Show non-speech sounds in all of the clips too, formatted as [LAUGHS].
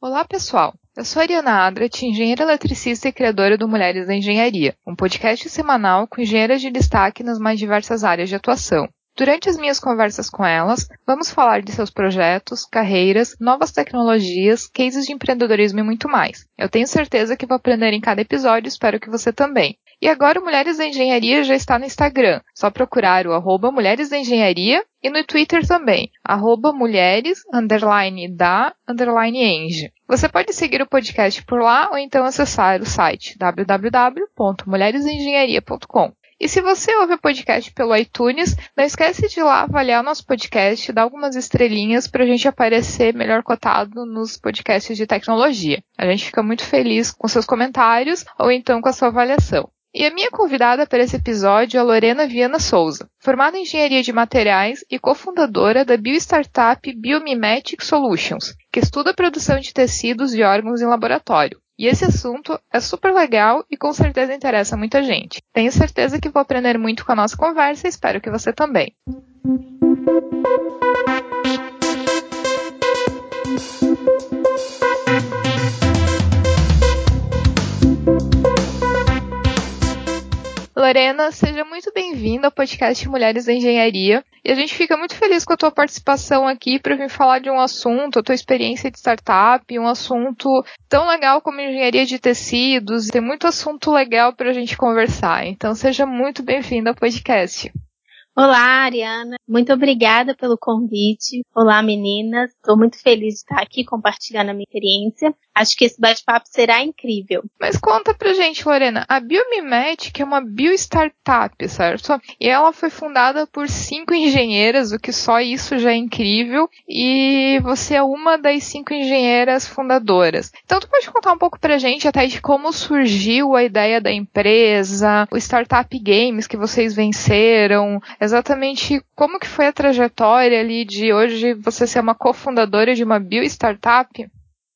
Olá, pessoal! Eu sou Ariana Adrat, engenheira eletricista e criadora do Mulheres da Engenharia, um podcast semanal com engenheiras de destaque nas mais diversas áreas de atuação. Durante as minhas conversas com elas, vamos falar de seus projetos, carreiras, novas tecnologias, cases de empreendedorismo e muito mais. Eu tenho certeza que vou aprender em cada episódio, espero que você também. E agora o Mulheres da Engenharia já está no Instagram. Só procurar o arroba Mulheres da Engenharia e no Twitter também, arroba mulheres, underline da, underline eng. Você pode seguir o podcast por lá ou então acessar o site www.mulheresengenharia.com. E se você ouve o podcast pelo iTunes, não esquece de ir lá avaliar nosso podcast, dar algumas estrelinhas para a gente aparecer melhor cotado nos podcasts de tecnologia. A gente fica muito feliz com seus comentários ou então com a sua avaliação. E a minha convidada para esse episódio é Lorena Viana Souza, formada em Engenharia de Materiais e cofundadora da biostartup Biomimetic Solutions, que estuda a produção de tecidos e órgãos em laboratório. E esse assunto é super legal e com certeza interessa muita gente. Tenho certeza que vou aprender muito com a nossa conversa e espero que você também. Lorena, seja muito bem-vinda ao podcast Mulheres da Engenharia. E a gente fica muito feliz com a tua participação aqui para vir falar de um assunto, a tua experiência de startup, um assunto tão legal como engenharia de tecidos. Tem muito assunto legal para a gente conversar. Então, seja muito bem-vinda ao podcast. Olá, Ariana. Muito obrigada pelo convite. Olá, meninas. Estou muito feliz de estar aqui compartilhando a minha experiência. Acho que esse bate-papo será incrível. Mas conta pra gente, Lorena. A Biomimetic é uma bio-startup, certo? E ela foi fundada por cinco engenheiras, o que só isso já é incrível. E você é uma das cinco engenheiras fundadoras. Então, tu pode contar um pouco pra gente até de como surgiu a ideia da empresa, o Startup Games que vocês venceram, exatamente como que foi a trajetória ali de hoje você ser uma cofundadora de uma bio-startup?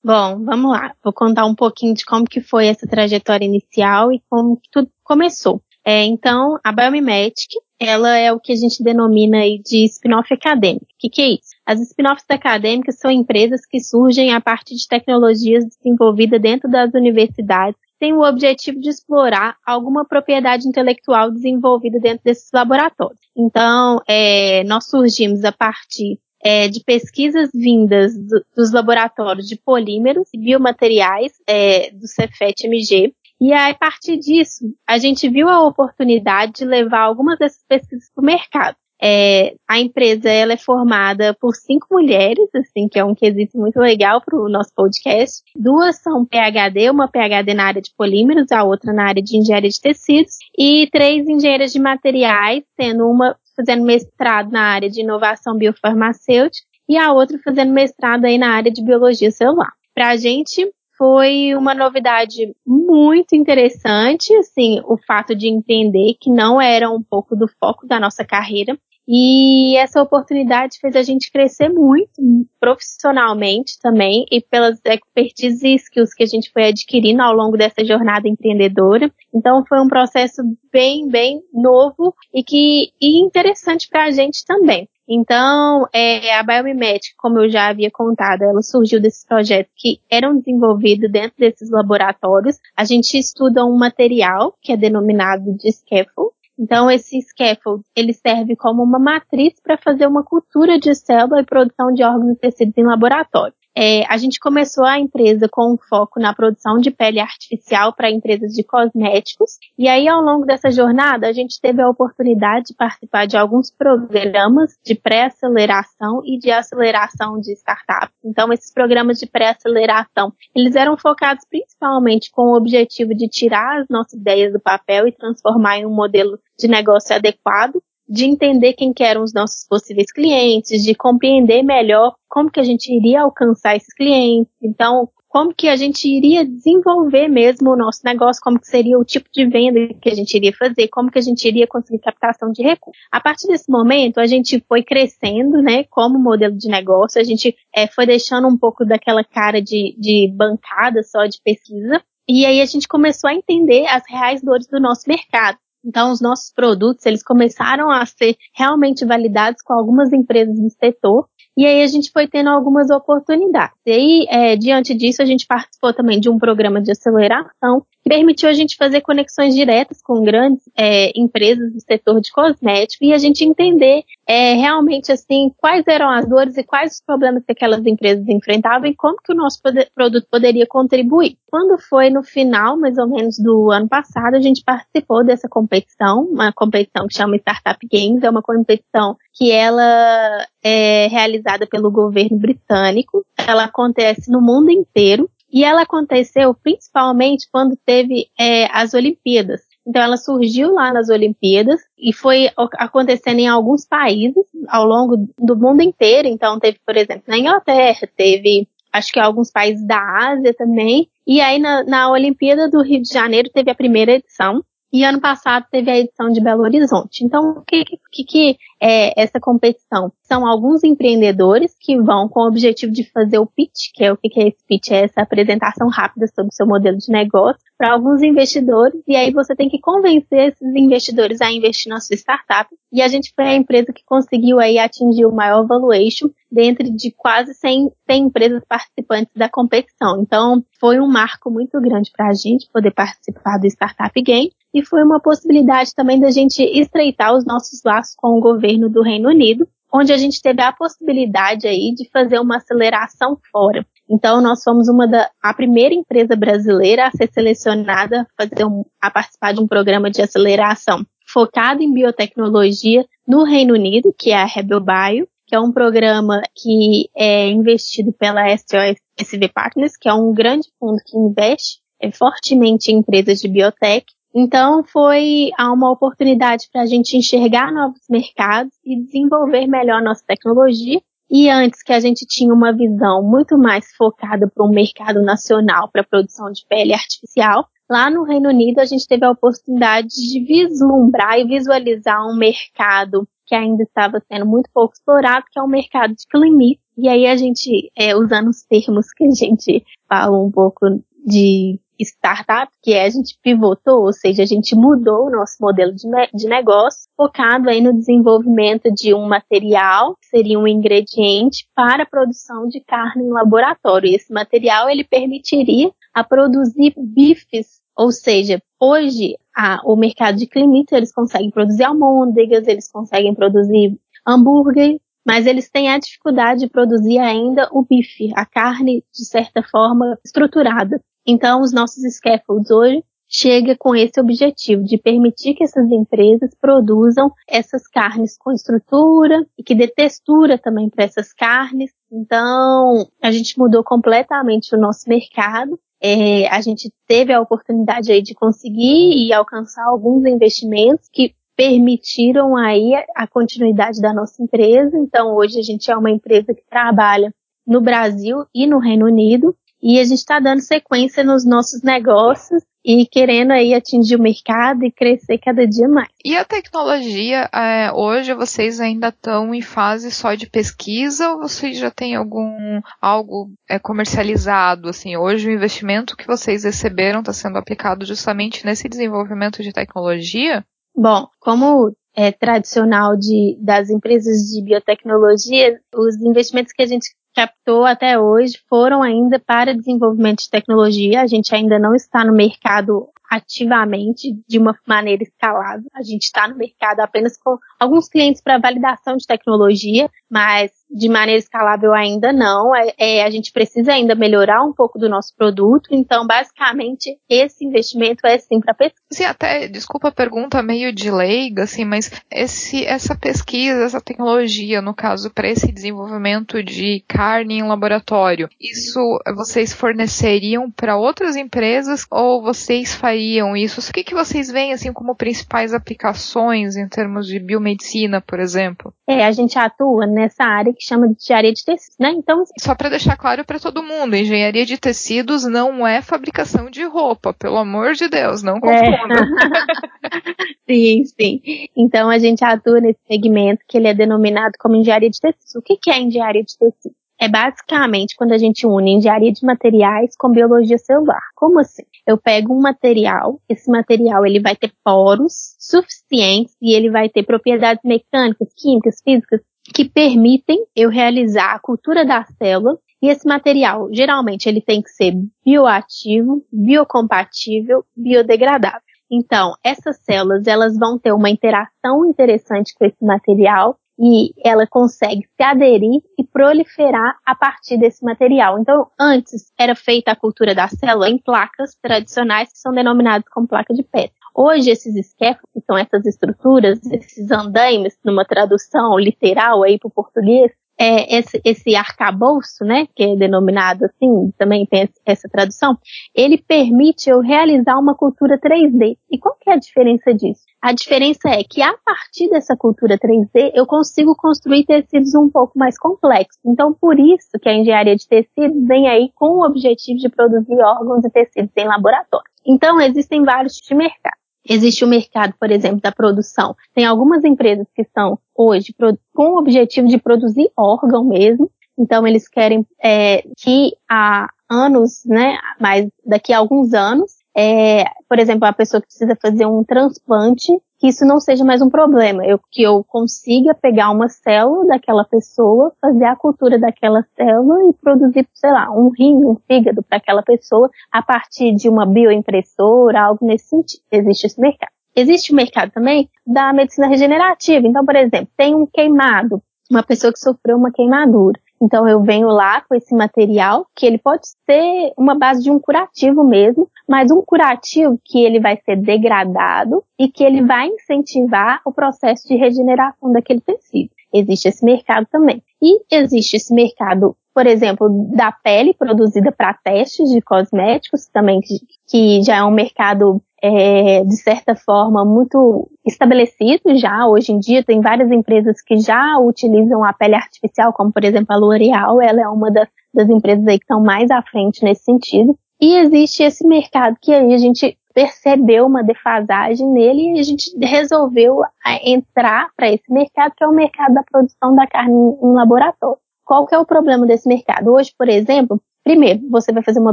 Bom, vamos lá. Vou contar um pouquinho de como que foi essa trajetória inicial e como que tudo começou. É, então, a Biomimetic, ela é o que a gente denomina aí de spin-off acadêmico. O que, que é isso? As spin-offs acadêmicas são empresas que surgem a partir de tecnologias desenvolvidas dentro das universidades tem o objetivo de explorar alguma propriedade intelectual desenvolvida dentro desses laboratórios. Então, é, nós surgimos a partir é, de pesquisas vindas do, dos laboratórios de polímeros e biomateriais é, do Cefet-MG. E aí, a partir disso, a gente viu a oportunidade de levar algumas dessas pesquisas para o mercado. É, a empresa ela é formada por cinco mulheres, assim, que é um quesito muito legal para o nosso podcast. Duas são PhD, uma PhD na área de polímeros, a outra na área de engenharia de tecidos, e três engenheiras de materiais, sendo uma fazendo mestrado na área de inovação biofarmacêutica e a outra fazendo mestrado aí na área de biologia celular. Para a gente foi uma novidade muito interessante, assim, o fato de entender que não era um pouco do foco da nossa carreira, e essa oportunidade fez a gente crescer muito profissionalmente também e pelas expertise e skills que a gente foi adquirindo ao longo dessa jornada empreendedora. Então foi um processo bem, bem novo e que e interessante para a gente também. Então, é, a Biomimetic, como eu já havia contado, ela surgiu desses projetos que eram desenvolvidos dentro desses laboratórios. A gente estuda um material que é denominado de scaffold, então, esse scaffold, ele serve como uma matriz para fazer uma cultura de célula e produção de órgãos e tecidos em laboratório. É, a gente começou a empresa com um foco na produção de pele artificial para empresas de cosméticos. E aí, ao longo dessa jornada, a gente teve a oportunidade de participar de alguns programas de pré-aceleração e de aceleração de startups. Então, esses programas de pré-aceleração, eles eram focados principalmente com o objetivo de tirar as nossas ideias do papel e transformar em um modelo de negócio adequado de entender quem que eram os nossos possíveis clientes, de compreender melhor como que a gente iria alcançar esses clientes. Então, como que a gente iria desenvolver mesmo o nosso negócio, como que seria o tipo de venda que a gente iria fazer, como que a gente iria conseguir captação de recursos. A partir desse momento, a gente foi crescendo, né, como modelo de negócio, a gente é, foi deixando um pouco daquela cara de, de bancada só de pesquisa, e aí a gente começou a entender as reais dores do nosso mercado. Então, os nossos produtos, eles começaram a ser realmente validados com algumas empresas do setor, e aí a gente foi tendo algumas oportunidades. E aí, é, diante disso, a gente participou também de um programa de aceleração que permitiu a gente fazer conexões diretas com grandes é, empresas do setor de cosmético e a gente entender é, realmente assim quais eram as dores e quais os problemas que aquelas empresas enfrentavam e como que o nosso poder, produto poderia contribuir. Quando foi no final, mais ou menos do ano passado, a gente participou dessa competição, uma competição que chama Startup Games, é uma competição que ela é realizada pelo governo britânico. Ela acontece no mundo inteiro e ela aconteceu principalmente quando teve é, as Olimpíadas. Então ela surgiu lá nas Olimpíadas e foi acontecendo em alguns países ao longo do mundo inteiro. Então teve, por exemplo, na Inglaterra, teve acho que alguns países da Ásia também. E aí na, na Olimpíada do Rio de Janeiro teve a primeira edição. E ano passado teve a edição de Belo Horizonte. Então, o que, que, que é essa competição? São alguns empreendedores que vão com o objetivo de fazer o pitch, que é o que, que é esse pitch? É essa apresentação rápida sobre o seu modelo de negócio para alguns investidores. E aí você tem que convencer esses investidores a investir na sua startup. E a gente foi a empresa que conseguiu aí atingir o maior valuation dentro de quase 100, 100 empresas participantes da competição. Então, foi um marco muito grande para a gente poder participar do Startup Game e foi uma possibilidade também da gente estreitar os nossos laços com o governo do Reino Unido, onde a gente teve a possibilidade aí de fazer uma aceleração fora. Então, nós fomos uma da, a primeira empresa brasileira a ser selecionada a, fazer um, a participar de um programa de aceleração focado em biotecnologia no Reino Unido, que é a Rebel Bio, que é um programa que é investido pela SOS SV Partners, que é um grande fundo que investe é, fortemente em empresas de biotech então foi uma oportunidade para a gente enxergar novos mercados e desenvolver melhor nossa tecnologia. E antes que a gente tinha uma visão muito mais focada para um mercado nacional para produção de pele artificial, lá no Reino Unido a gente teve a oportunidade de vislumbrar e visualizar um mercado que ainda estava sendo muito pouco explorado, que é o mercado de clean E aí a gente, é, usando os termos que a gente fala um pouco de startup, que é a gente pivotou, ou seja, a gente mudou o nosso modelo de, de negócio, focado aí no desenvolvimento de um material, que seria um ingrediente para a produção de carne em laboratório. E esse material ele permitiria a produzir bifes, ou seja, hoje a, o mercado de climito eles conseguem produzir almôndegas, eles conseguem produzir hambúrguer, mas eles têm a dificuldade de produzir ainda o bife, a carne de certa forma estruturada. Então, os nossos scaffolds hoje chega com esse objetivo de permitir que essas empresas produzam essas carnes com estrutura e que dê textura também para essas carnes. Então, a gente mudou completamente o nosso mercado. É, a gente teve a oportunidade aí de conseguir e alcançar alguns investimentos que permitiram aí a continuidade da nossa empresa. Então, hoje a gente é uma empresa que trabalha no Brasil e no Reino Unido e a gente está dando sequência nos nossos negócios e querendo aí atingir o mercado e crescer cada dia mais. E a tecnologia, é, hoje vocês ainda estão em fase só de pesquisa ou vocês já têm algum algo é, comercializado? Assim, hoje o investimento que vocês receberam está sendo aplicado justamente nesse desenvolvimento de tecnologia? Bom, como é tradicional de, das empresas de biotecnologia, os investimentos que a gente captou até hoje foram ainda para desenvolvimento de tecnologia. A gente ainda não está no mercado ativamente de uma maneira escalável. A gente está no mercado apenas com alguns clientes para validação de tecnologia, mas de maneira escalável ainda não. É, é, a gente precisa ainda melhorar um pouco do nosso produto. Então, basicamente, esse investimento é sim para pesquisa. Sim, até, desculpa a pergunta meio de leiga, assim, mas esse, essa pesquisa, essa tecnologia, no caso, para esse desenvolvimento de carne em laboratório, isso vocês forneceriam para outras empresas ou vocês fariam isso? O que, que vocês veem, assim, como principais aplicações em termos de biomedicina, por exemplo? É, a gente atua nessa área que chama de engenharia de tecidos, né? Então, só para deixar claro para todo mundo, engenharia de tecidos não é fabricação de roupa, pelo amor de Deus, não confunda. É. [LAUGHS] sim, sim. Então a gente atua nesse segmento que ele é denominado como engenharia de tecidos. O que, que é engenharia de tecidos? É basicamente quando a gente une engenharia de materiais com biologia celular. Como assim? Eu pego um material, esse material ele vai ter poros suficientes e ele vai ter propriedades mecânicas, químicas, físicas que permitem eu realizar a cultura da célula e esse material, geralmente, ele tem que ser bioativo, biocompatível, biodegradável. Então, essas células, elas vão ter uma interação interessante com esse material e ela consegue se aderir e proliferar a partir desse material. Então, antes era feita a cultura da célula em placas tradicionais que são denominadas como placa de pedra. Hoje, esses esquefos, que são essas estruturas, esses andaimes, numa tradução literal aí para o português, é, esse, esse arcabouço, né, que é denominado assim, também tem essa tradução, ele permite eu realizar uma cultura 3D. E qual que é a diferença disso? A diferença é que a partir dessa cultura 3D eu consigo construir tecidos um pouco mais complexos. Então, por isso que a engenharia de tecidos vem aí com o objetivo de produzir órgãos e tecidos em laboratório. Então, existem vários de mercado. Existe o mercado, por exemplo, da produção. Tem algumas empresas que estão hoje com o objetivo de produzir órgão mesmo. Então, eles querem é, que há anos, né, mas daqui a alguns anos, é, por exemplo, a pessoa que precisa fazer um transplante, que isso não seja mais um problema, eu, que eu consiga pegar uma célula daquela pessoa, fazer a cultura daquela célula e produzir, sei lá, um rim, um fígado para aquela pessoa a partir de uma bioimpressora, algo nesse sentido. Existe esse mercado. Existe o mercado também da medicina regenerativa. Então, por exemplo, tem um queimado, uma pessoa que sofreu uma queimadura. Então eu venho lá com esse material, que ele pode ser uma base de um curativo mesmo, mas um curativo que ele vai ser degradado e que ele vai incentivar o processo de regeneração daquele tecido. Existe esse mercado também. E existe esse mercado, por exemplo, da pele produzida para testes de cosméticos, também que, já é um mercado é, de certa forma, muito estabelecido já. Hoje em dia, tem várias empresas que já utilizam a pele artificial, como por exemplo a L'Oréal, ela é uma das, das empresas aí que estão mais à frente nesse sentido. E existe esse mercado que aí a gente percebeu uma defasagem nele e a gente resolveu entrar para esse mercado, que é o mercado da produção da carne em laboratório. Qual que é o problema desse mercado? Hoje, por exemplo, Primeiro, você vai fazer uma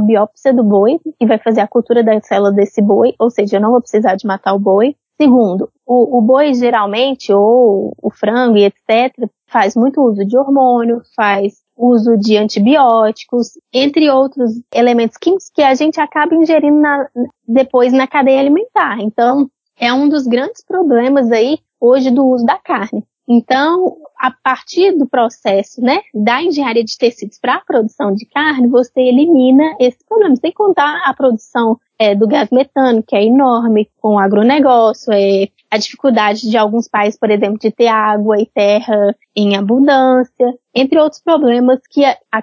biópsia do boi e vai fazer a cultura da célula desse boi, ou seja, eu não vou precisar de matar o boi. Segundo, o, o boi geralmente, ou o frango e etc., faz muito uso de hormônio, faz uso de antibióticos, entre outros elementos químicos que a gente acaba ingerindo na, depois na cadeia alimentar. Então, é um dos grandes problemas aí hoje do uso da carne. Então, a partir do processo, né, da engenharia de tecidos para a produção de carne, você elimina esse problema. Sem contar a produção é, do gás metano, que é enorme, com o agronegócio, é, a dificuldade de alguns países, por exemplo, de ter água e terra em abundância, entre outros problemas que a, a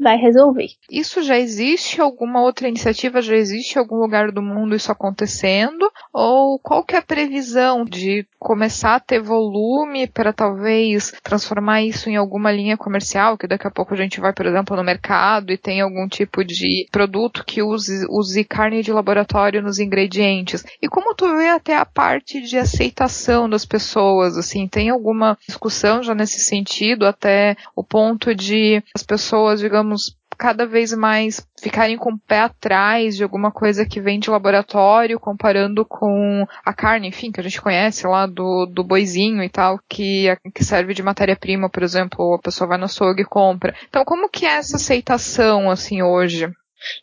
vai resolver. Isso já existe? Alguma outra iniciativa já existe em algum lugar do mundo isso acontecendo? Ou qual que é a previsão de começar a ter volume para talvez transformar isso em alguma linha comercial, que daqui a pouco a gente vai, por exemplo, no mercado e tem algum tipo de produto que use, use carne de laboratório nos ingredientes? E como tu vê até a parte de aceitação das pessoas, assim, tem alguma discussão já nesse sentido, até o ponto de as pessoas, digamos, cada vez mais ficarem com o pé atrás de alguma coisa que vem de laboratório, comparando com a carne, enfim, que a gente conhece lá do, do boizinho e tal, que, que serve de matéria-prima, por exemplo, a pessoa vai no açougue e compra. Então, como que é essa aceitação, assim, hoje?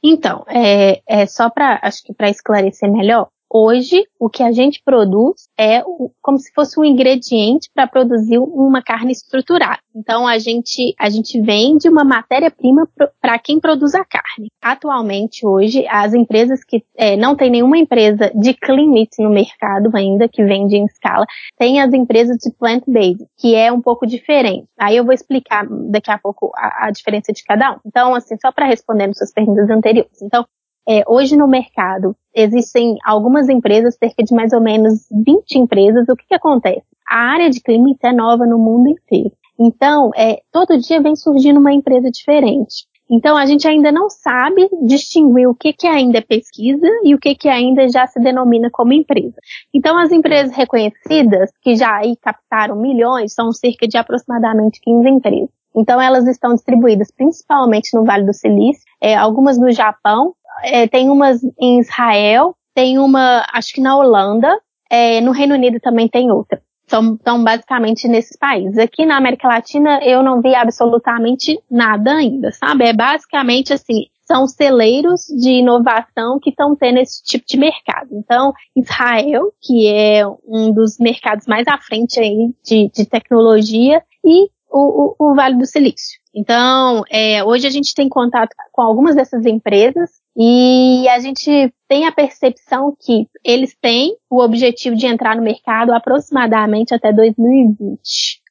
Então, é, é só para, acho que para esclarecer melhor, Hoje, o que a gente produz é como se fosse um ingrediente para produzir uma carne estruturada. Então, a gente, a gente vende uma matéria-prima para quem produz a carne. Atualmente, hoje, as empresas que é, não tem nenhuma empresa de clean meat no mercado ainda, que vende em escala, tem as empresas de plant-based, que é um pouco diferente. Aí eu vou explicar daqui a pouco a, a diferença de cada um. Então, assim, só para responder as suas perguntas anteriores. Então, é, hoje no mercado existem algumas empresas, cerca de mais ou menos 20 empresas. O que, que acontece? A área de clima é nova no mundo inteiro. Então, é, todo dia vem surgindo uma empresa diferente. Então, a gente ainda não sabe distinguir o que, que ainda é pesquisa e o que, que ainda já se denomina como empresa. Então, as empresas reconhecidas, que já aí captaram milhões, são cerca de aproximadamente 15 empresas. Então elas estão distribuídas principalmente no Vale do Silício, é, algumas no Japão, é, tem umas em Israel, tem uma, acho que na Holanda, é, no Reino Unido também tem outra. São, então, basicamente nesses países. Aqui na América Latina eu não vi absolutamente nada ainda, sabe? É basicamente assim, são celeiros de inovação que estão tendo esse tipo de mercado. Então, Israel, que é um dos mercados mais à frente aí de, de tecnologia, e o, o, o, Vale do Silício. Então, é, hoje a gente tem contato com algumas dessas empresas e a gente tem a percepção que eles têm o objetivo de entrar no mercado aproximadamente até 2020.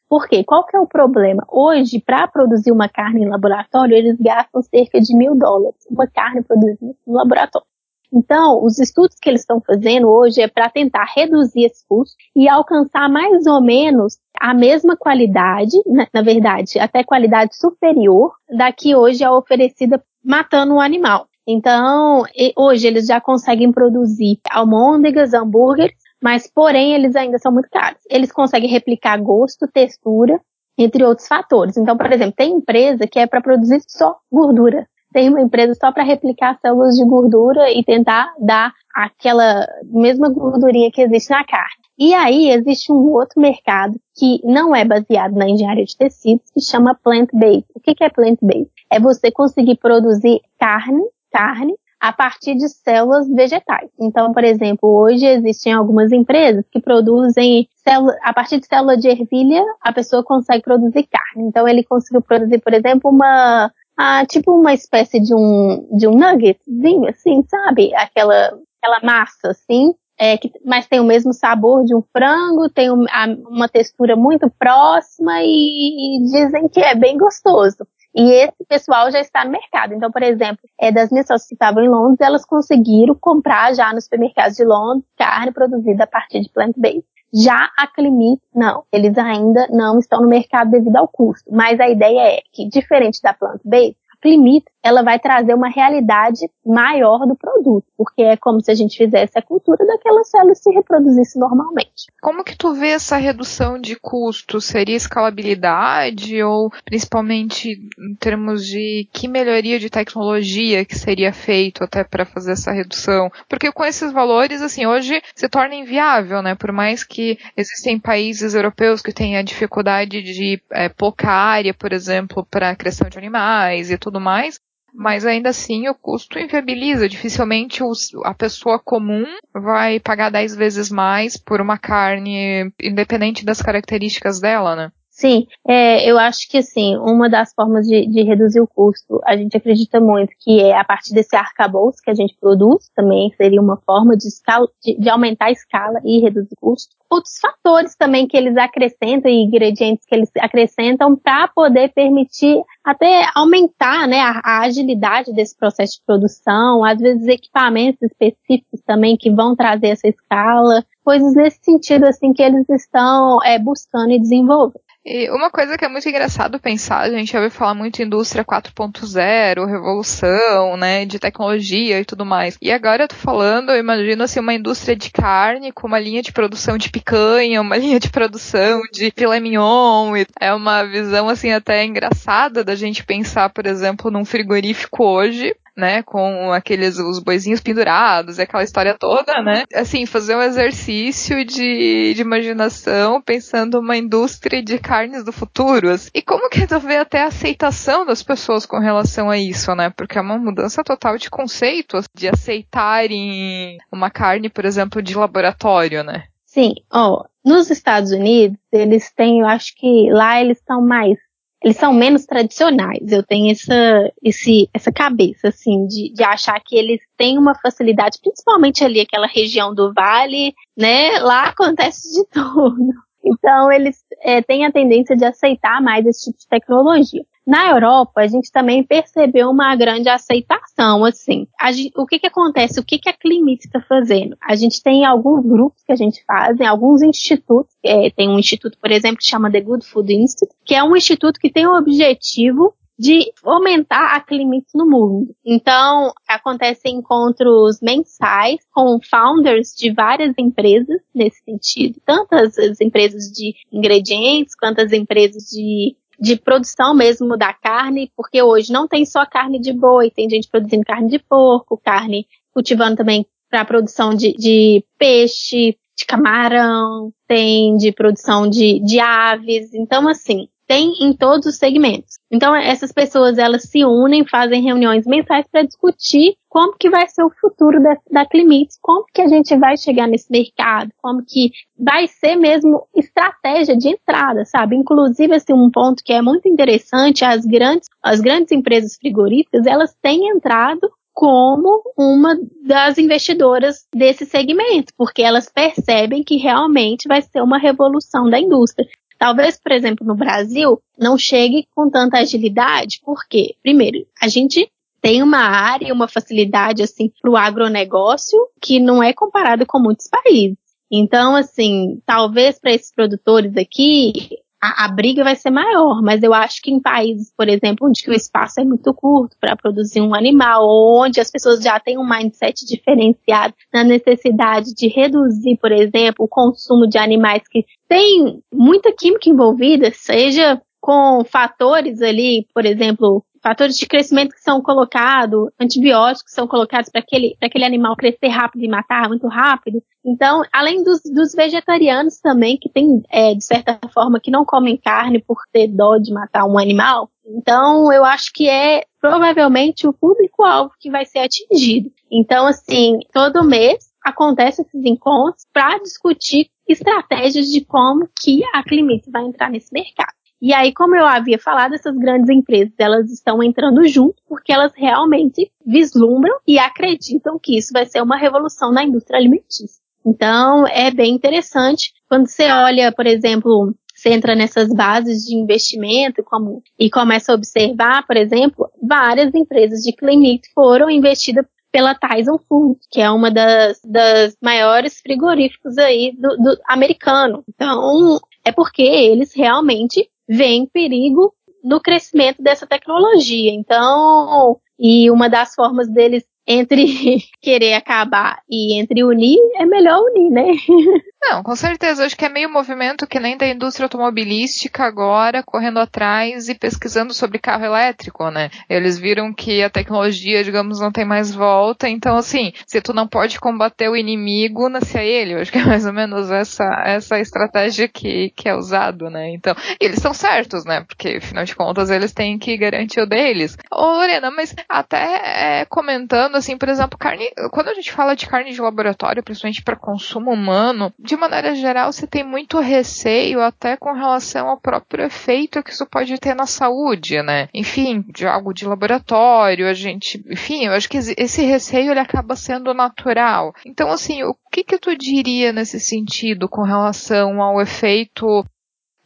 Por quê? Qual que é o problema? Hoje, para produzir uma carne em laboratório, eles gastam cerca de mil dólares. Uma carne produzida no laboratório. Então, os estudos que eles estão fazendo hoje é para tentar reduzir esse custo e alcançar mais ou menos a mesma qualidade, na, na, verdade, até qualidade superior da que hoje é oferecida matando o animal. Então, hoje eles já conseguem produzir almôndegas, hambúrgueres mas porém eles ainda são muito caros. Eles conseguem replicar gosto, textura, entre outros fatores. Então, por exemplo, tem empresa que é para produzir só gordura. Tem uma empresa só para replicar células de gordura e tentar dar aquela mesma gordurinha que existe na carne. E aí existe um outro mercado que não é baseado na engenharia de tecidos, que chama plant-based. O que é plant-based? É você conseguir produzir carne, carne a partir de células vegetais. Então, por exemplo, hoje existem algumas empresas que produzem célula, a partir de célula de ervilha, a pessoa consegue produzir carne. Então, ele conseguiu produzir, por exemplo, uma ah, tipo uma espécie de um de um nuggetzinho, assim, sabe? Aquela aquela massa, assim, é, que, mas tem o mesmo sabor de um frango, tem um, a, uma textura muito próxima e, e, dizem que é bem gostoso. E esse pessoal já está no mercado. Então, por exemplo, é, das minhas sócias que estavam em Londres, elas conseguiram comprar já nos supermercados de Londres carne produzida a partir de plant-based. Já a Climit, não. Eles ainda não estão no mercado devido ao custo. Mas a ideia é que, diferente da plant-based, Climit, ela vai trazer uma realidade maior do produto, porque é como se a gente fizesse a cultura daquelas células se reproduzisse normalmente. Como que tu vê essa redução de custo? Seria escalabilidade ou principalmente em termos de que melhoria de tecnologia que seria feito até para fazer essa redução? Porque com esses valores, assim, hoje se torna inviável, né? Por mais que existem países europeus que têm a dificuldade de é, pouca área, por exemplo, para a criação de animais e tudo mais, mas ainda assim o custo inviabiliza. Dificilmente os, a pessoa comum vai pagar 10 vezes mais por uma carne, independente das características dela, né? Sim, é, eu acho que assim, uma das formas de, de, reduzir o custo, a gente acredita muito que é a partir desse arcabouço que a gente produz, também seria uma forma de, escala, de, de aumentar a escala e reduzir o custo. Outros fatores também que eles acrescentam e ingredientes que eles acrescentam para poder permitir até aumentar né, a, a, agilidade desse processo de produção, às vezes equipamentos específicos também que vão trazer essa escala, coisas nesse sentido assim que eles estão é, buscando e desenvolver. E uma coisa que é muito engraçado pensar, a gente já ouviu falar muito indústria 4.0, revolução, né, de tecnologia e tudo mais. E agora eu tô falando, eu imagino assim, uma indústria de carne com uma linha de produção de picanha, uma [LAUGHS] linha de produção de filé mignon. É uma visão assim até engraçada da gente pensar, por exemplo, num frigorífico hoje, né, com aqueles os boizinhos pendurados, aquela história toda, né? Assim, fazer um exercício de, de imaginação pensando uma indústria de carnes do futuro. Assim. E como que tu vê até a aceitação das pessoas com relação a isso, né? Porque é uma mudança total de conceito de aceitarem uma carne, por exemplo, de laboratório, né? Sim, ó, nos Estados Unidos, eles têm, eu acho que lá eles estão mais eles são menos tradicionais. Eu tenho essa, esse, essa cabeça, assim, de, de achar que eles têm uma facilidade, principalmente ali aquela região do vale, né? Lá acontece de [LAUGHS] tudo. Então, eles é, têm a tendência de aceitar mais esse tipo de tecnologia. Na Europa, a gente também percebeu uma grande aceitação, assim. Gente, o que que acontece? O que que a Climit está fazendo? A gente tem alguns grupos que a gente faz, alguns institutos. É, tem um instituto, por exemplo, que chama The Good Food Institute, que é um instituto que tem o objetivo de aumentar a Climit no mundo. Então, acontecem encontros mensais com founders de várias empresas nesse sentido, tantas as empresas de ingredientes quanto as empresas de de produção mesmo da carne, porque hoje não tem só carne de boi, tem gente produzindo carne de porco, carne cultivando também para produção de, de peixe, de camarão, tem de produção de, de aves. Então, assim, tem em todos os segmentos. Então, essas pessoas, elas se unem, fazem reuniões mensais para discutir como que vai ser o futuro da, da Climite, como que a gente vai chegar nesse mercado, como que vai ser mesmo estratégia de entrada, sabe? Inclusive, assim, um ponto que é muito interessante, as grandes, as grandes empresas frigoríficas, elas têm entrado como uma das investidoras desse segmento, porque elas percebem que realmente vai ser uma revolução da indústria. Talvez, por exemplo, no Brasil, não chegue com tanta agilidade, porque, primeiro, a gente tem uma área, uma facilidade assim para o agronegócio que não é comparado com muitos países. Então, assim, talvez para esses produtores aqui a, a, briga vai ser maior, mas eu acho que em países, por exemplo, onde o espaço é muito curto para produzir um animal, onde as pessoas já têm um mindset diferenciado na necessidade de reduzir, por exemplo, o consumo de animais que tem muita química envolvida, seja com fatores ali, por exemplo, fatores de crescimento que são colocados, antibióticos que são colocados para aquele, aquele animal crescer rápido e matar muito rápido. Então, além dos, dos vegetarianos também, que tem, é, de certa forma, que não comem carne por ter dó de matar um animal, então eu acho que é provavelmente o público-alvo que vai ser atingido. Então, assim, todo mês acontecem esses encontros para discutir estratégias de como que a Climite vai entrar nesse mercado. E aí, como eu havia falado, essas grandes empresas, elas estão entrando junto porque elas realmente vislumbram e acreditam que isso vai ser uma revolução na indústria alimentícia. Então, é bem interessante quando você olha, por exemplo, você entra nessas bases de investimento como, e começa a observar, por exemplo, várias empresas de Climate foram investidas pela Tyson Foods, que é uma das, das maiores frigoríficos aí do, do americano. Então, é porque eles realmente vem perigo no crescimento dessa tecnologia. Então, e uma das formas deles entre [LAUGHS] querer acabar e entre unir, é melhor unir, né? [LAUGHS] Não, com certeza. Acho que é meio movimento que nem da indústria automobilística agora, correndo atrás e pesquisando sobre carro elétrico, né? Eles viram que a tecnologia, digamos, não tem mais volta. Então, assim, se tu não pode combater o inimigo, nasce a ele. Acho que é mais ou menos essa, essa estratégia que, que é usado, né? Então, eles são certos, né? Porque, afinal de contas, eles têm que garantir o deles. Ô, Lorena, mas até é, comentando, assim, por exemplo, carne. Quando a gente fala de carne de laboratório, principalmente para consumo humano, de maneira geral, você tem muito receio até com relação ao próprio efeito que isso pode ter na saúde, né? Enfim, de algo de laboratório, a gente, enfim, eu acho que esse receio ele acaba sendo natural. Então, assim, o que que tu diria nesse sentido com relação ao efeito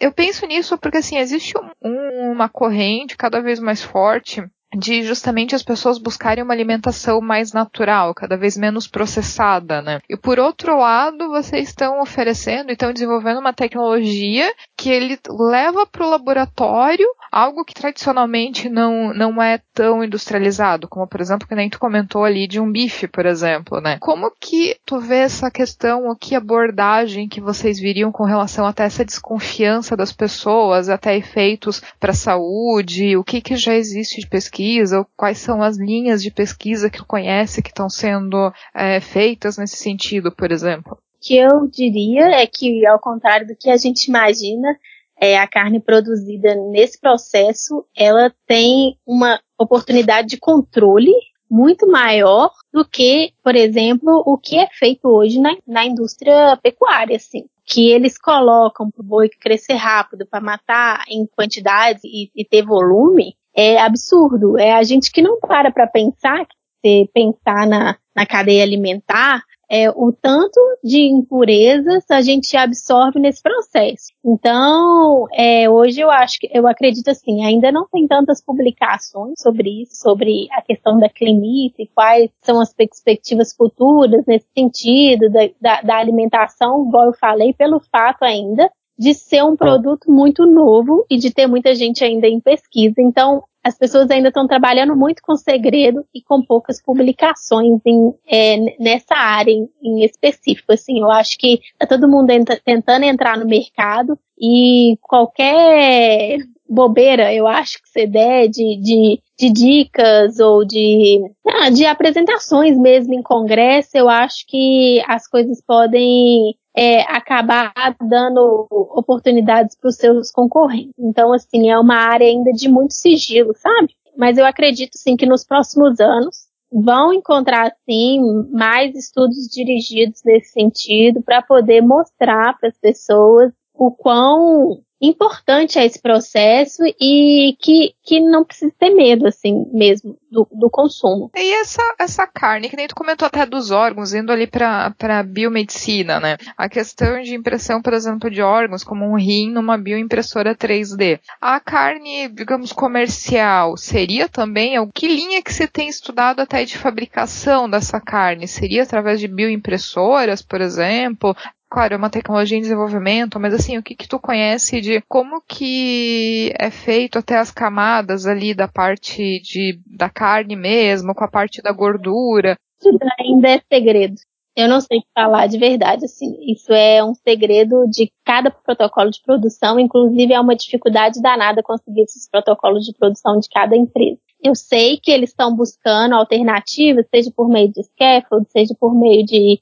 eu penso nisso porque assim existe um, uma corrente cada vez mais forte de justamente as pessoas buscarem uma alimentação mais natural, cada vez menos processada, né? E por outro lado, vocês estão oferecendo e estão desenvolvendo uma tecnologia que ele leva para o laboratório algo que tradicionalmente não, não é tão industrializado, como por exemplo, que nem tu comentou ali de um bife, por exemplo, né? Como que tu vê essa questão, o que abordagem que vocês viriam com relação até essa desconfiança das pessoas, até efeitos para a saúde, o que que já existe de pesquisa pesquisa, ou quais são as linhas de pesquisa que tu conhece que estão sendo é, feitas nesse sentido, por exemplo? Que eu diria é que, ao contrário do que a gente imagina, é, a carne produzida nesse processo, ela tem uma oportunidade de controle muito maior do que, por exemplo, o que é feito hoje na, na indústria pecuária, assim. Que eles colocam para o boi crescer rápido, para matar em quantidade e, e, ter volume, é absurdo. É a gente que não para para pensar, se pensar na, na cadeia alimentar, é, o tanto de impurezas a gente absorve nesse processo. Então, é, hoje eu acho que, eu acredito assim, ainda não tem tantas publicações sobre isso, sobre a questão da climite, quais são as perspectivas futuras nesse sentido, da, da, da alimentação, igual eu falei, pelo fato ainda de ser um produto muito novo e de ter muita gente ainda em pesquisa. Então, as pessoas ainda estão trabalhando muito com segredo e com poucas publicações em, é, nessa área em, em, específico. Assim, eu acho que está todo mundo entra, tentando entrar no mercado e qualquer bobeira, eu acho que você der de, de, de dicas ou de, ah, de apresentações mesmo em congresso, eu acho que as coisas podem é, acabar dando oportunidades para os seus concorrentes. Então, assim, é uma área ainda de muito sigilo, sabe? Mas eu acredito, sim, que nos próximos anos vão encontrar, sim, mais estudos dirigidos nesse sentido para poder mostrar para as pessoas o quão importante é esse processo e que, que não precisa ter medo, assim, mesmo, do, do consumo. E essa, essa carne, que nem tu comentou até dos órgãos, indo ali para biomedicina, né? A questão de impressão, por exemplo, de órgãos, como um rim numa bioimpressora 3D. A carne, digamos, comercial, seria também, que linha que você tem estudado até de fabricação dessa carne? Seria através de bioimpressoras, por exemplo? Claro, é uma tecnologia em desenvolvimento, mas assim, o que que tu conhece de como que é feito até as camadas ali da parte de, da carne mesmo, com a parte da gordura? Tudo ainda é segredo. Eu não sei falar de verdade, assim. Isso é um segredo de cada protocolo de produção, inclusive é uma dificuldade danada conseguir esses protocolos de produção de cada empresa. Eu sei que eles estão buscando alternativas, seja por meio de scaffold, seja por meio de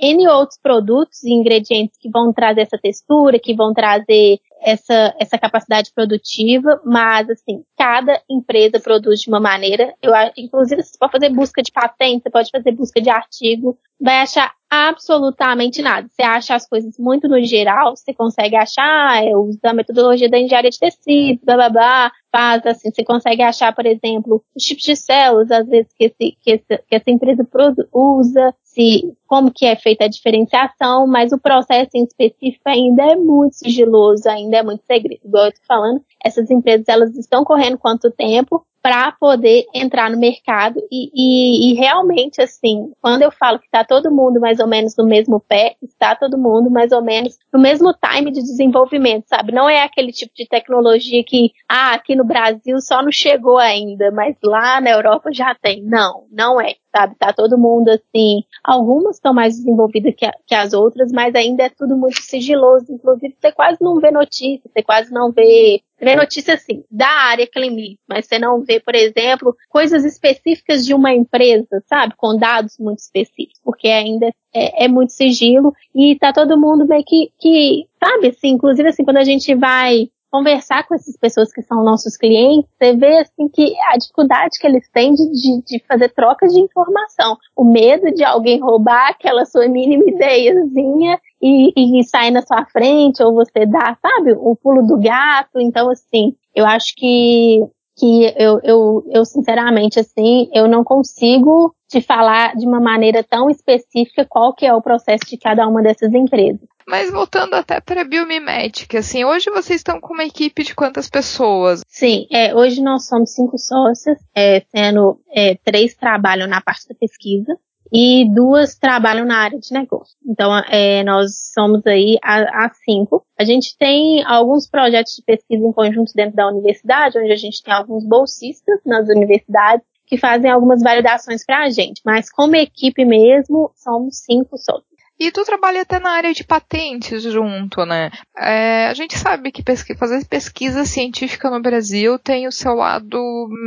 N outros produtos e ingredientes que vão trazer essa textura, que vão trazer essa, essa capacidade produtiva, mas assim, cada empresa produz de uma maneira. Eu, inclusive, você pode fazer busca de patente, você pode fazer busca de artigo, vai achar absolutamente nada. Você acha as coisas muito no geral, você consegue achar, é, usa a metodologia da engenharia de tecido, blá blá blá, faz assim, você consegue achar, por exemplo, os tipos de células, às vezes, que, esse, que, esse, que essa empresa usa, se, como que é feita a diferenciação, mas o processo em específico ainda é muito sigiloso, ainda é muito segredo. Igual eu tô falando, essas empresas, elas estão correndo quanto tempo, para poder entrar no mercado e, e, e, realmente assim, quando eu falo que está todo mundo mais ou menos no mesmo pé, está todo mundo mais ou menos no mesmo time de desenvolvimento, sabe? Não é aquele tipo de tecnologia que, ah, aqui no Brasil só não chegou ainda, mas lá na Europa já tem. Não, não é sabe? Tá todo mundo assim. Algumas estão mais desenvolvidas que, a, que, as outras, mas ainda é tudo muito sigiloso. Inclusive, você quase não vê notícia, você quase não vê. Você vê notícia assim, da área Clemit, mas você não vê, por exemplo, coisas específicas de uma empresa, sabe? Com dados muito específicos, porque ainda é, é muito sigilo e tá todo mundo meio que, que, sabe, assim, inclusive assim, quando a gente vai conversar com essas pessoas que são nossos clientes, você vê assim que a dificuldade que eles têm de, de, de fazer trocas de informação, o medo de alguém roubar aquela sua mínima ideiazinha e, e sair na sua frente, ou você dar, sabe, o pulo do gato. Então, assim, eu acho que que eu, eu, eu sinceramente assim, eu não consigo te falar de uma maneira tão específica qual que é o processo de cada uma dessas empresas. Mas voltando até para a Biomimetic, assim, hoje vocês estão com uma equipe de quantas pessoas? Sim, é, hoje nós somos cinco sócios, é, sendo é, três trabalham na parte da pesquisa e duas trabalham na área de negócio. Então, é, nós somos aí a, a, cinco. A gente tem alguns projetos de pesquisa em conjunto dentro da universidade, onde a gente tem alguns bolsistas nas universidades que fazem algumas validações para a gente, mas como equipe mesmo, somos cinco sócios. E tu trabalha até na área de patentes junto, né? É, a gente sabe que pesqu fazer pesquisa científica no Brasil tem o seu lado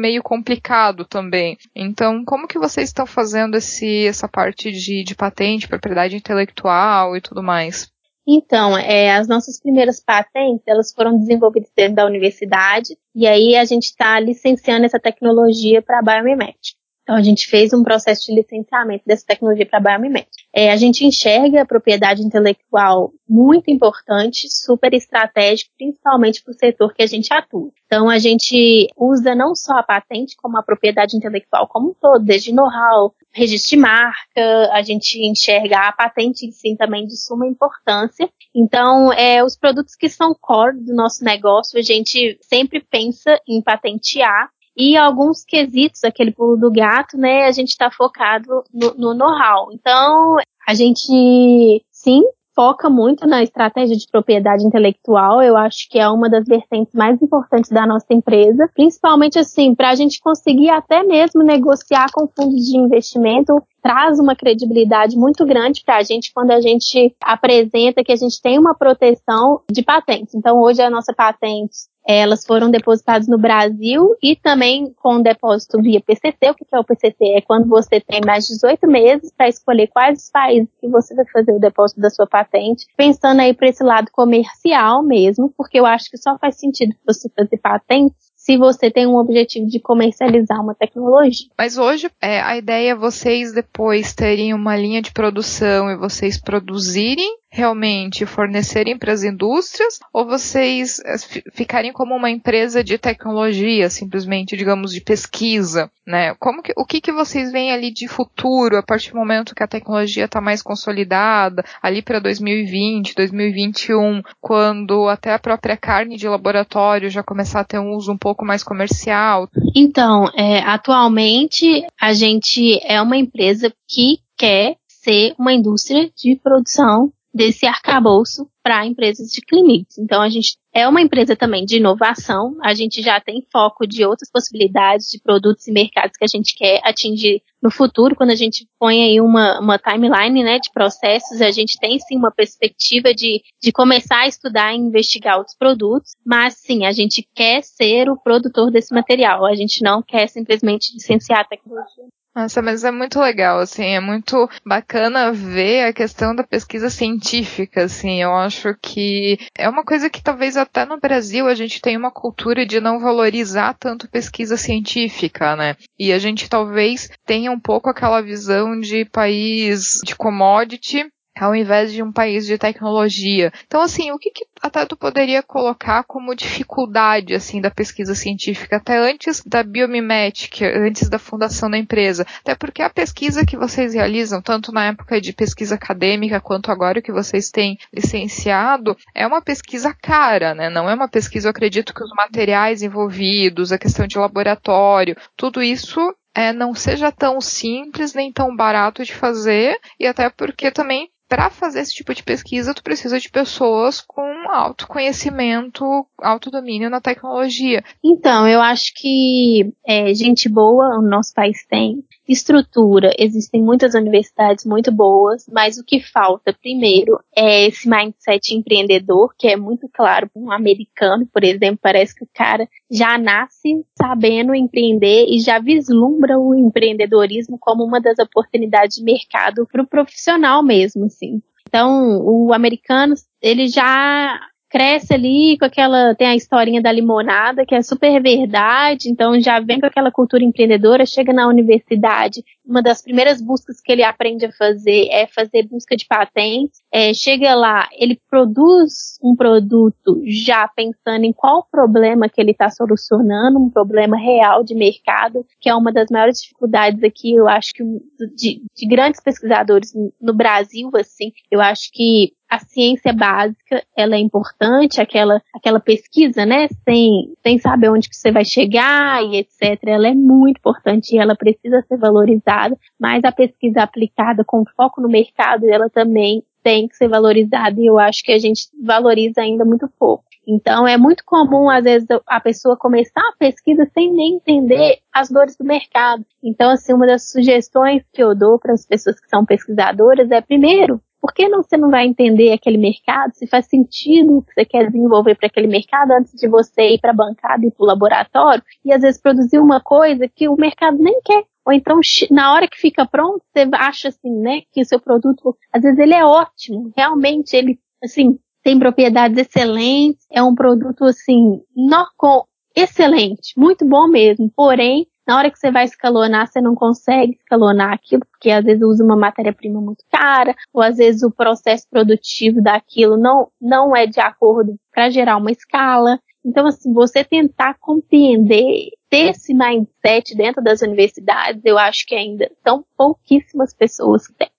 meio complicado também. Então, como que vocês estão fazendo esse, essa parte de, de patente, propriedade intelectual e tudo mais? Então, é, as nossas primeiras patentes, elas foram desenvolvidas dentro da universidade, e aí a gente está licenciando essa tecnologia para a biomimética. Então, a gente fez um processo de licenciamento dessa tecnologia para a biomimética. É, a gente enxerga a propriedade intelectual muito importante, super estratégico, principalmente para o setor que a gente atua. Então, a gente usa não só a patente, como a propriedade intelectual como um todo, desde know-how, registro de marca, a gente enxerga a patente sim também de suma importância. Então, é, os produtos que são core do nosso negócio, a gente sempre pensa em patentear e alguns quesitos, aquele pulo do gato, né, a gente está focado no, no know-how. Então, a gente, sim, foca muito na estratégia de propriedade intelectual. Eu acho que é uma das vertentes mais importantes da nossa empresa, principalmente assim, para a gente conseguir até mesmo negociar com fundos de investimento traz uma credibilidade muito grande para a gente quando a gente apresenta que a gente tem uma proteção de patentes. Então, hoje a nossa patente elas foram depositadas no Brasil e também com depósito via PCT. O que é o PCT? É quando você tem mais de 18 meses para escolher quais os países que você vai fazer o depósito da sua patente, pensando aí para esse lado comercial mesmo, porque eu acho que só faz sentido você fazer patente se você tem um objetivo de comercializar uma tecnologia. Mas hoje é, a ideia é vocês depois terem uma linha de produção e vocês produzirem realmente fornecerem para as indústrias ou vocês eh, ficarem como uma empresa de tecnologia, simplesmente, digamos, de pesquisa, né? Como que, o que, que vocês veem ali de futuro a partir do momento que a tecnologia está mais consolidada, ali para 2020, 2021, quando até a própria carne de laboratório já começar a ter um uso um pouco mais comercial? Então, é, atualmente a gente é uma empresa que quer ser uma indústria de produção desse arcabouço para empresas de clientes. Então a gente é uma empresa também de inovação, a gente já tem foco de outras possibilidades de produtos e mercados que a gente quer atingir no futuro, quando a gente põe aí uma, uma timeline né, de processos, a gente tem sim uma perspectiva de, de começar a estudar e investigar outros produtos, mas sim, a gente quer ser o produtor desse material, a gente não quer simplesmente licenciar a tecnologia. Nossa, mas é muito legal, assim, é muito bacana ver a questão da pesquisa científica, assim, eu acho que é uma coisa que talvez até no Brasil a gente tem uma cultura de não valorizar tanto pesquisa científica, né? E a gente talvez tenha um pouco aquela visão de país de commodity ao invés de um país de tecnologia. Então, assim, o que, que até tu poderia colocar como dificuldade, assim, da pesquisa científica, até antes da Biomimetic, antes da fundação da empresa? Até porque a pesquisa que vocês realizam, tanto na época de pesquisa acadêmica, quanto agora que vocês têm licenciado, é uma pesquisa cara, né? Não é uma pesquisa, eu acredito que os materiais envolvidos, a questão de laboratório, tudo isso é, não seja tão simples nem tão barato de fazer, e até porque também para fazer esse tipo de pesquisa, tu precisa de pessoas com alto conhecimento, alto domínio na tecnologia. Então, eu acho que é, gente boa o nosso país tem. Estrutura, existem muitas universidades muito boas, mas o que falta, primeiro, é esse mindset empreendedor, que é muito claro para um americano, por exemplo, parece que o cara já nasce sabendo empreender e já vislumbra o empreendedorismo como uma das oportunidades de mercado para o profissional mesmo, assim. Então, o americano, ele já cresce ali com aquela, tem a historinha da limonada, que é super verdade, então já vem com aquela cultura empreendedora, chega na universidade, uma das primeiras buscas que ele aprende a fazer é fazer busca de patentes, é, chega lá, ele produz um produto já pensando em qual problema que ele está solucionando, um problema real de mercado, que é uma das maiores dificuldades aqui, eu acho que de, de grandes pesquisadores no Brasil, assim, eu acho que a ciência básica, ela é importante, aquela, aquela pesquisa, né, sem, sem saber onde que você vai chegar e etc, ela é muito importante e ela precisa ser valorizada, mas a pesquisa aplicada com foco no mercado, ela também tem que ser valorizada e eu acho que a gente valoriza ainda muito pouco. Então é muito comum, às vezes, a pessoa começar a pesquisa sem nem entender as dores do mercado. Então, assim, uma das sugestões que eu dou para as pessoas que são pesquisadoras é, primeiro, por que não, você não vai entender aquele mercado, se faz sentido o que você quer desenvolver para aquele mercado antes de você ir para a bancada e para o laboratório e às vezes produzir uma coisa que o mercado nem quer. Ou então, na hora que fica pronto, você acha assim, né, que o seu produto, às vezes ele é ótimo, realmente ele, assim, tem propriedades excelentes, é um produto, assim, no, excelente, muito bom mesmo, porém, na hora que você vai escalonar, você não consegue escalonar aquilo, porque às vezes usa uma matéria-prima muito cara, ou às vezes o processo produtivo daquilo não, não é de acordo para gerar uma escala. Então, assim, você tentar compreender, ter esse mindset dentro das universidades, eu acho que ainda são pouquíssimas pessoas que têm.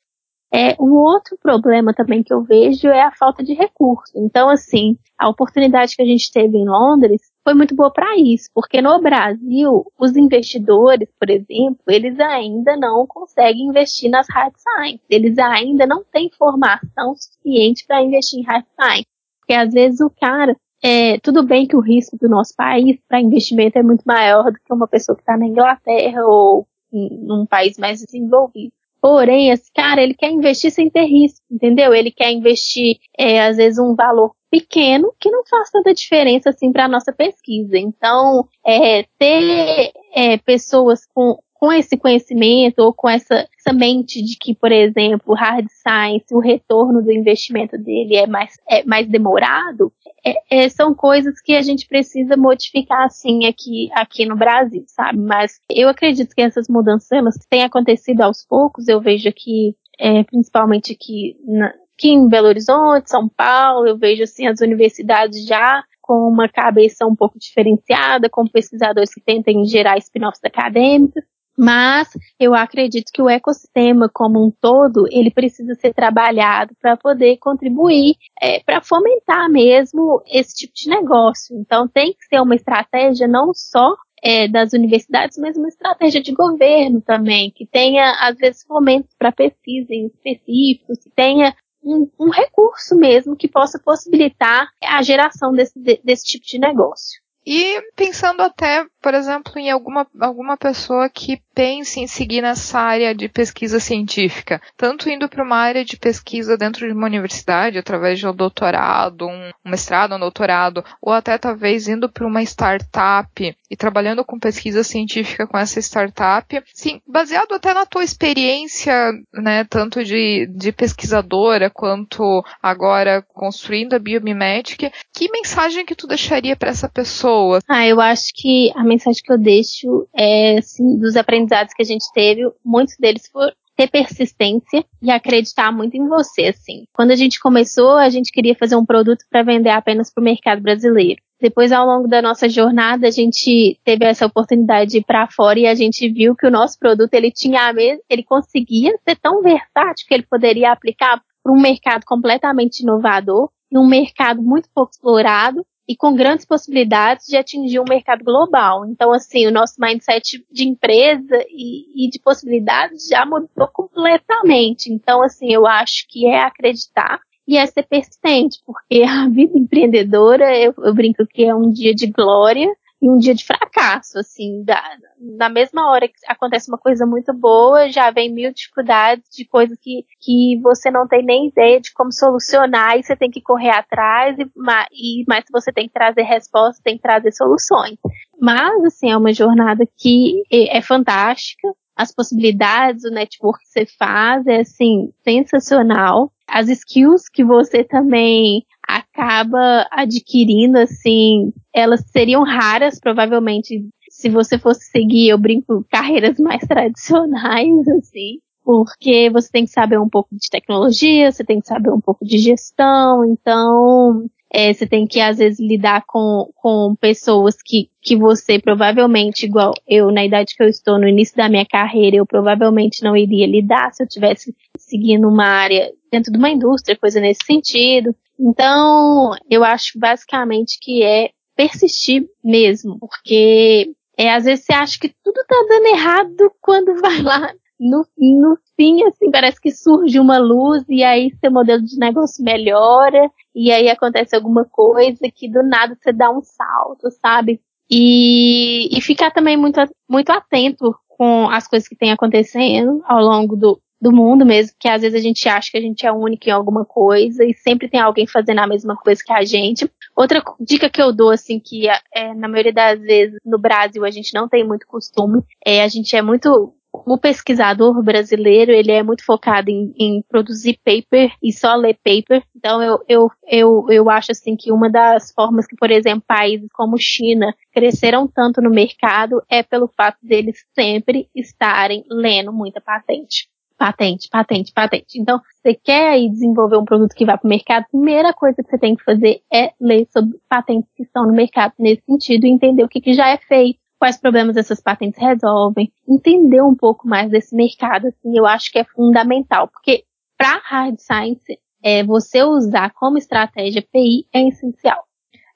É, um outro problema também que eu vejo é a falta de recursos. Então, assim, a oportunidade que a gente teve em Londres foi muito boa para isso, porque no Brasil, os investidores, por exemplo, eles ainda não conseguem investir nas hard science. Eles ainda não têm formação suficiente para investir em hard science. Porque às vezes o cara, é, tudo bem que o risco do nosso país para investimento é muito maior do que uma pessoa que está na Inglaterra ou em, num país mais desenvolvido. Porém, esse cara, ele quer investir sem ter risco, entendeu? Ele quer investir, é, às vezes, um valor pequeno que não faz tanta diferença assim para a nossa pesquisa. Então, é, ter é, pessoas com, com esse conhecimento ou com essa, essa mente de que, por exemplo, hard science, o retorno do investimento dele é mais, é mais demorado, é, é, são coisas que a gente precisa modificar assim aqui, aqui no Brasil, sabe? Mas eu acredito que essas mudanças elas têm acontecido aos poucos. Eu vejo aqui, é, principalmente aqui, na, aqui em Belo Horizonte, São Paulo, eu vejo assim as universidades já com uma cabeça um pouco diferenciada, com pesquisadores que tentem gerar spin-offs acadêmicos. Mas eu acredito que o ecossistema como um todo ele precisa ser trabalhado para poder contribuir é, para fomentar mesmo esse tipo de negócio. Então tem que ser uma estratégia não só é, das universidades, mas uma estratégia de governo também, que tenha, às vezes, fomentos para pesquisa em que tenha um, um, recurso mesmo que possa possibilitar a geração desse, desse tipo de negócio. E pensando até, por exemplo, em alguma, alguma pessoa que pense em seguir nessa área de pesquisa científica, tanto indo para uma área de pesquisa dentro de uma universidade, através de um doutorado, um, um mestrado, um doutorado, ou até talvez indo para uma startup e trabalhando com pesquisa científica com essa startup, sim, baseado até na tua experiência, né, tanto de, de pesquisadora quanto agora construindo a Biomimetic, que mensagem que tu deixaria para essa pessoa? Ah, eu acho que a mensagem que eu deixo é, assim, dos aprendizados que a gente teve, muitos deles foram ter persistência e acreditar muito em você, assim. Quando a gente começou, a gente queria fazer um produto para vender apenas para o mercado brasileiro. Depois, ao longo da nossa jornada, a gente teve essa oportunidade de ir para fora e a gente viu que o nosso produto ele tinha a mesma, ele conseguia ser tão versátil que ele poderia aplicar para um mercado completamente inovador e um mercado muito pouco explorado e com grandes possibilidades de atingir um mercado global. Então, assim, o nosso mindset de empresa e, e, de possibilidades já mudou completamente. Então, assim, eu acho que é acreditar e é ser persistente, porque [LAUGHS] a vida empreendedora, eu, eu brinco que é um dia de glória, um dia de fracasso, assim, da, na mesma hora que acontece uma coisa muito boa, já vem mil dificuldades de coisas que, que você não tem nem ideia de como solucionar e você tem que correr atrás e, e mas você tem que trazer respostas, tem que trazer soluções. Mas, assim, é uma jornada que é, é fantástica, as possibilidades, o network que você faz é assim sensacional. As skills que você também acaba adquirindo, assim, elas seriam raras, provavelmente, se você fosse seguir, eu brinco, carreiras mais [LAUGHS] tradicionais, assim, porque você tem que saber um pouco de tecnologia, você tem que saber um pouco de gestão, então, é, você tem que, às vezes, lidar com, com pessoas que, que você provavelmente, igual eu, na idade que eu estou, no início da minha carreira, eu provavelmente não iria lidar se eu tivesse seguindo uma área dentro de uma indústria, coisa nesse sentido. Então, eu acho basicamente que é persistir mesmo, porque é, às vezes você acha que tudo tá dando errado [LAUGHS] quando vai lá no, no fim, assim, parece que surge uma luz e aí seu modelo de negócio melhora e aí acontece alguma coisa que do nada você dá um salto, sabe? E, e ficar também muito, muito atento com as coisas que tem acontecendo ao longo do, do mundo mesmo, que às vezes a gente acha que a gente é único em alguma coisa e sempre tem alguém fazendo a mesma coisa que a gente. Outra dica que eu dou, assim, que é, na maioria das vezes no Brasil a gente não tem muito costume, é a gente é muito o pesquisador brasileiro, ele é muito focado em, em, produzir paper e só ler paper. Então, eu, eu, eu, eu acho assim que uma das formas que, por exemplo, países como China cresceram tanto no mercado é pelo fato deles sempre estarem lendo muita patente. Patente, patente, patente. Então, você quer aí desenvolver um produto que vá para o mercado, a primeira coisa que você tem que fazer é ler sobre patentes que estão no mercado nesse sentido e entender o que, que já é feito, quais problemas essas patentes resolvem, entender um pouco mais desse mercado, assim, eu acho que é fundamental, porque para hard science, é, você usar como estratégia PI é essencial.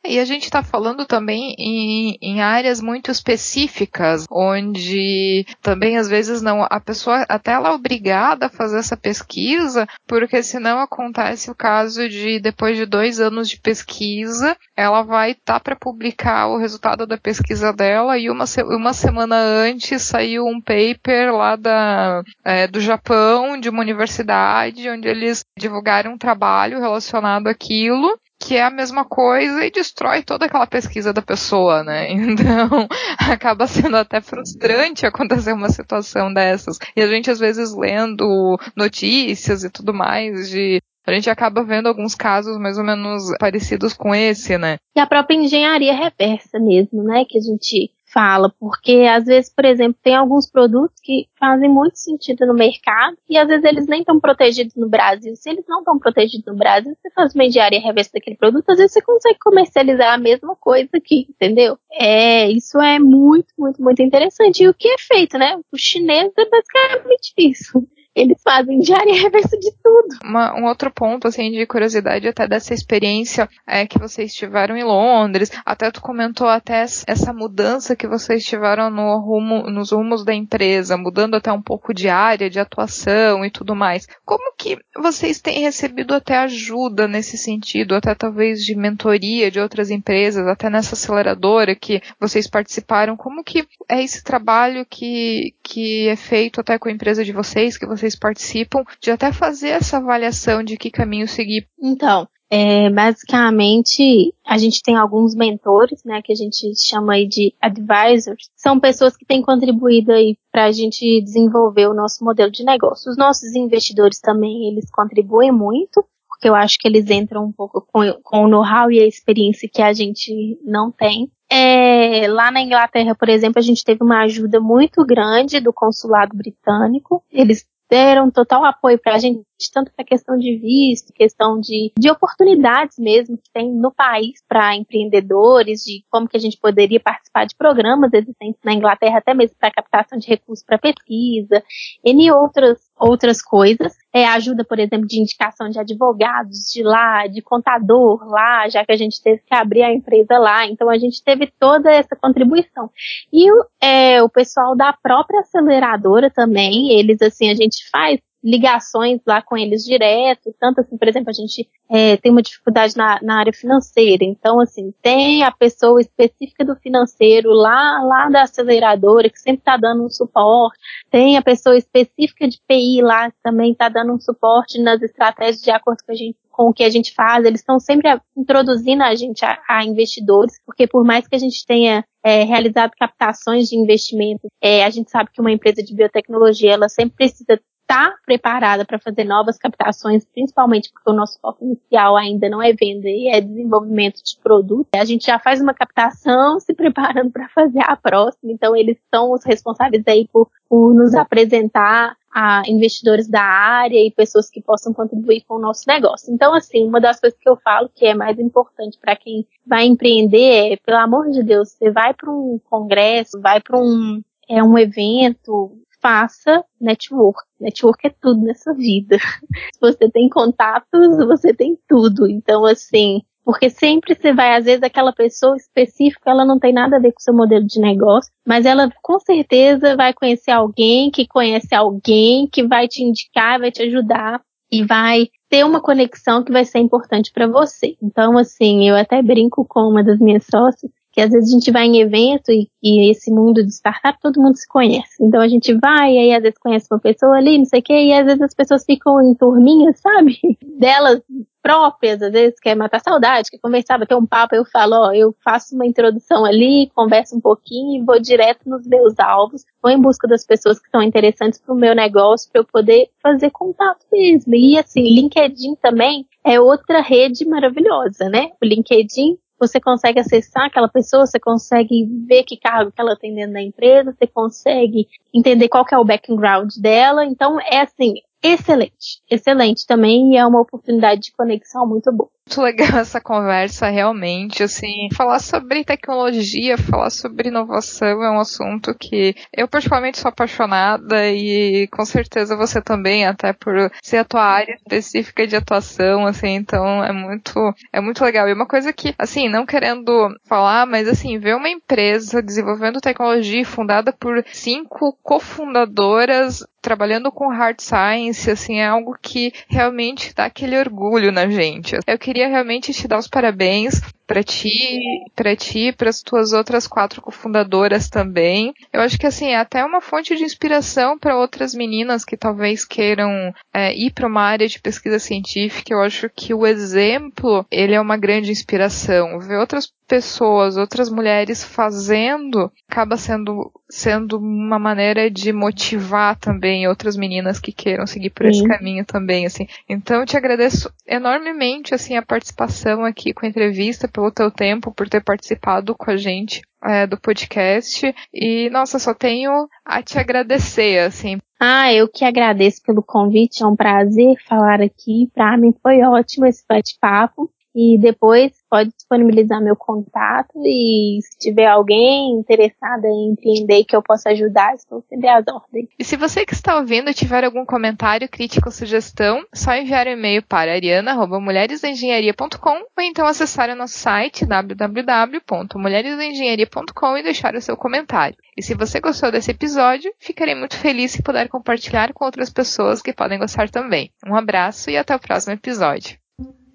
E a gente está falando também em, em, áreas muito específicas, onde também às vezes não a pessoa até ela é obrigada a fazer essa pesquisa, porque senão acontece o caso de depois de dois anos de pesquisa, ela vai estar tá para publicar o resultado da pesquisa dela e uma, uma semana antes saiu um paper lá da, é, do Japão, de uma universidade, onde eles divulgaram um trabalho relacionado àquilo que é a mesma coisa e destrói toda aquela pesquisa da pessoa, né? [LAUGHS] Então, acaba sendo até frustrante acontecer uma situação dessas. E a gente, às vezes, lendo notícias e tudo mais de a gente acaba vendo alguns casos mais ou menos parecidos com esse, né? E a própria engenharia reversa mesmo, né? Que a gente fala, porque às vezes, por exemplo, tem alguns produtos que fazem muito sentido no mercado e às vezes eles nem estão protegidos no Brasil. Se eles não estão protegidos no Brasil, você faz uma engenharia reversa daquele produto, às vezes você consegue comercializar a mesma coisa aqui, entendeu? É, isso é muito, muito, muito interessante. E o que é feito, né? O chinês é basicamente isso. Eles fazem diária reversa de tudo. Uma, um outro ponto, assim, de curiosidade até dessa experiência é que vocês tiveram em Londres. Até tu comentou até essa mudança que vocês tiveram no rumo, nos rumos da empresa, mudando até um pouco de área de atuação e tudo mais. Como que vocês têm recebido até ajuda nesse sentido, até talvez de mentoria de outras empresas, até nessa aceleradora que vocês participaram? Como que é esse trabalho que, que é feito até com a empresa de vocês, que vocês vocês participam, de até fazer essa avaliação de que caminho seguir. Então, é, basicamente, a gente tem alguns mentores, né, que a gente chama aí de advisors. São pessoas que têm contribuído aí para a gente desenvolver o nosso modelo de negócio. Os nossos investidores também, eles contribuem muito, porque eu acho que eles entram um pouco com, com o know-how e a experiência que a gente não tem. É, lá na Inglaterra, por exemplo, a gente teve uma ajuda muito grande do consulado britânico. Eles deram total apoio para a gente, tanto para questão de visto, questão de, de oportunidades mesmo que tem no país para empreendedores, de como que a gente poderia participar de programas existentes na Inglaterra, até mesmo para captação de recursos para pesquisa, e outras, outras coisas. É, ajuda, por exemplo, de indicação de advogados de lá, de contador lá, já que a gente teve que abrir a empresa lá. Então a gente teve toda essa contribuição. E é, o pessoal da própria aceleradora também, eles assim, a gente faz ligações lá com eles direto, tanto assim, por exemplo, a gente é, tem uma dificuldade na, na, área financeira, então assim, tem a pessoa específica do financeiro lá, lá da aceleradora que sempre está dando um suporte, tem a pessoa específica de PI lá que também está dando um suporte nas estratégias de acordo com a gente com o que a gente faz, eles estão sempre introduzindo a gente a, a, investidores, porque por mais que a gente tenha é, realizado captações de investimento, é, a gente sabe que uma empresa de biotecnologia ela sempre precisa está preparada para fazer novas captações, principalmente porque o nosso foco inicial ainda não é venda e é desenvolvimento de produto. A gente já faz uma captação se preparando para fazer a próxima, então eles são os responsáveis aí por, por nos apresentar a investidores da área e pessoas que possam contribuir com o nosso negócio. Então, assim, uma das coisas que eu falo que é mais importante para quem vai empreender é, pelo amor de Deus, você vai para um congresso, vai para um é um evento, faça network. Network é tudo nessa vida. [LAUGHS] Se você tem contatos, você tem tudo. Então, assim, porque sempre você vai, às vezes, aquela pessoa específica, ela não tem nada a ver com o seu modelo de negócio, mas ela com certeza vai conhecer alguém que conhece alguém que vai te indicar, vai te ajudar e vai ter uma conexão que vai ser importante para você. Então, assim, eu até brinco com uma das minhas sócias que às vezes a gente vai em evento e, e, esse mundo de startup todo mundo se conhece. Então a gente vai e aí às vezes conhece uma pessoa ali, não sei o quê, e às vezes as pessoas ficam em turminhas, sabe? [LAUGHS] Delas próprias, às vezes quer matar saudade, quer conversar, bater um papo, eu falo, ó, eu faço uma introdução ali, converso um pouquinho e vou direto nos meus alvos, vou em busca das pessoas que são interessantes para o meu negócio, para eu poder fazer contato mesmo. E assim, LinkedIn também é outra rede maravilhosa, né? O LinkedIn você consegue acessar aquela pessoa, você consegue ver que cargo que ela tem dentro da empresa, você consegue entender qual que é o background dela. Então, é assim, excelente, excelente também e é uma oportunidade de conexão muito boa. Muito [LAUGHS] legal essa conversa, realmente, assim, falar sobre tecnologia, falar sobre inovação é um assunto que eu particularmente sou apaixonada e com certeza você também, até por ser a tua área específica de atuação, assim, então é muito, é muito legal. E uma coisa que, assim, não querendo falar, mas assim, ver uma empresa desenvolvendo tecnologia fundada por cinco cofundadoras trabalhando com hard science, assim, é algo que realmente dá aquele orgulho na gente. Eu queria realmente te dar os parabéns para ti, para ti, para as tuas outras quatro cofundadoras também. Eu acho que assim é até uma fonte de inspiração para outras meninas que talvez queiram é, ir para uma área de pesquisa científica. Eu acho que o exemplo ele é uma grande inspiração. Ver outras pessoas, outras mulheres fazendo, acaba sendo sendo uma maneira de motivar também outras meninas que queiram seguir por Sim. esse caminho também, assim. Então eu te agradeço enormemente assim a participação aqui com a entrevista, pelo teu tempo, por ter participado com a gente é, do podcast. E, nossa, só tenho a te agradecer, assim. Ah, eu que agradeço pelo convite, é um prazer falar aqui. Para mim foi ótimo esse bate-papo. E depois pode disponibilizar meu contato e se tiver alguém interessado em empreender que eu possa ajudar, estou sempre às ordens. E se você que está ouvindo tiver algum comentário, crítica ou sugestão, só enviar um e-mail para ariana.mulheresengenharia.com ou então acessar o nosso site www.mulheresengenharia.com e deixar o seu comentário. E se você gostou desse episódio, ficarei muito feliz se puder compartilhar com outras pessoas que podem gostar também. Um abraço e até o próximo episódio.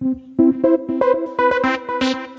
Thank you.